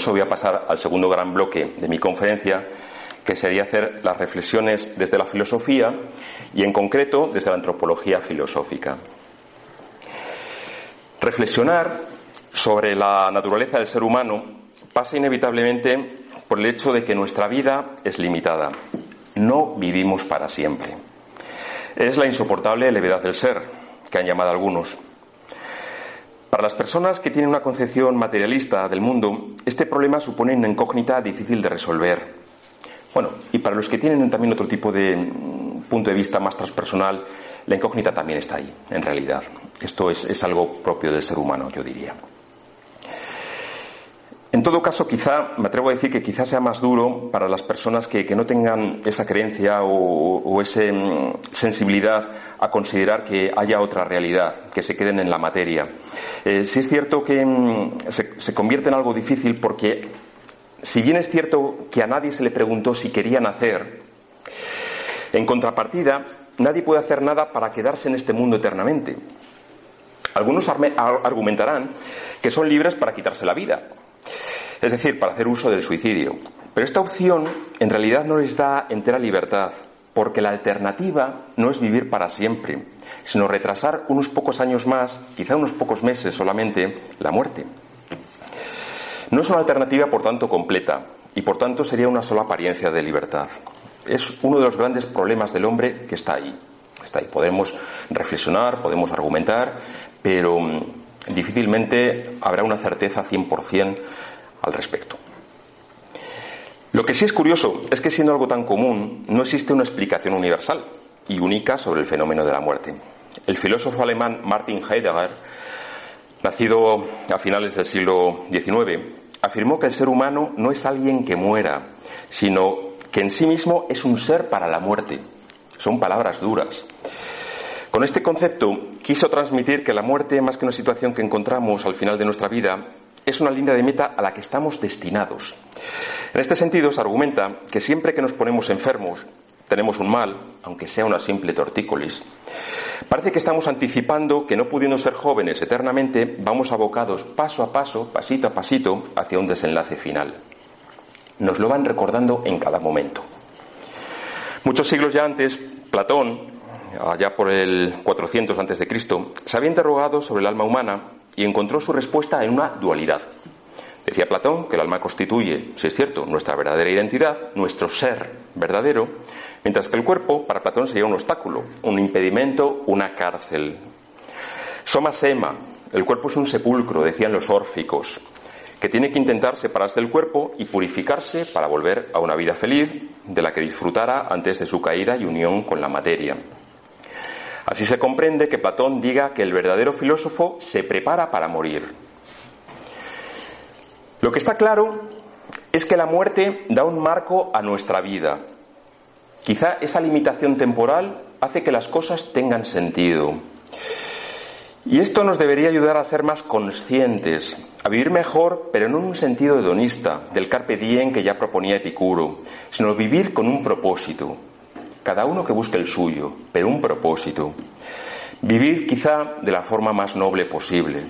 Eso voy a pasar al segundo gran bloque de mi conferencia, que sería hacer las reflexiones desde la filosofía y en concreto desde la antropología filosófica. Reflexionar sobre la naturaleza del ser humano pasa inevitablemente por el hecho de que nuestra vida es limitada. No vivimos para siempre. Es la insoportable levedad del ser, que han llamado algunos. Para las personas que tienen una concepción materialista del mundo, este problema supone una incógnita difícil de resolver. Bueno, y para los que tienen también otro tipo de mm, punto de vista más transpersonal, la incógnita también está ahí, en realidad. Esto es, es algo propio del ser humano, yo diría. En todo caso, quizá, me atrevo a decir que quizá sea más duro para las personas que, no tengan esa creencia o, esa sensibilidad a considerar que haya otra realidad, que se queden en la materia. Eh, sí es cierto que mm, se, se convierte en algo difícil porque, si bien es cierto que a nadie se le preguntó si quería nacer, en contrapartida, nadie puede hacer nada para quedarse en este mundo eternamente. Algunos argumentarán que son libres para quitarse la vida, es decir, para hacer uso del suicidio. Pero esta opción en realidad no les da entera libertad, porque la alternativa no es vivir para siempre, sino retrasar unos pocos años más, quizá unos pocos meses solamente, la muerte. No es una alternativa, por tanto, completa, y por tanto sería una sola apariencia de libertad. Es uno de los grandes problemas del hombre que está ahí. Está ahí. Podemos reflexionar, podemos argumentar, pero mm, difícilmente habrá una certeza 100% al respecto. Lo que sí es curioso es que siendo algo tan común, no existe una explicación universal y única sobre el fenómeno de la muerte. El filósofo alemán Martin Heidegger, nacido a finales del siglo XIX, afirmó que el ser humano no es alguien que muera, sino que en sí mismo es un ser para la muerte. Son palabras duras. Con este concepto quiso transmitir que la muerte, más que una situación que encontramos al final de nuestra vida, es una línea de meta a la que estamos destinados. En este sentido, se argumenta que siempre que nos ponemos enfermos, tenemos un mal, aunque sea una simple tortícolis, parece que estamos anticipando que no pudiendo ser jóvenes eternamente, vamos abocados paso a paso, pasito a pasito, hacia un desenlace final. Nos lo van recordando en cada momento. Muchos siglos ya antes, Platón, allá por el 400 antes de Cristo, se había interrogado sobre el alma humana y encontró su respuesta en una dualidad. Decía Platón que el alma constituye, si es cierto, nuestra verdadera identidad, nuestro ser verdadero, mientras que el cuerpo para Platón sería un obstáculo, un impedimento, una cárcel. Soma sema, el cuerpo es un sepulcro, decían los órficos, que tiene que intentar separarse del cuerpo y purificarse para volver a una vida feliz de la que disfrutara antes de su caída y unión con la materia. Así se comprende que Platón diga que el verdadero filósofo se prepara para morir. Lo que está claro es que la muerte da un marco a nuestra vida. Quizá esa limitación temporal hace que las cosas tengan sentido. Y esto nos debería ayudar a ser más conscientes, a vivir mejor, pero no en un sentido hedonista, del carpe diem que ya proponía Epicuro, sino vivir con un propósito. Cada uno que busque el suyo, pero un propósito. Vivir quizá de la forma más noble posible,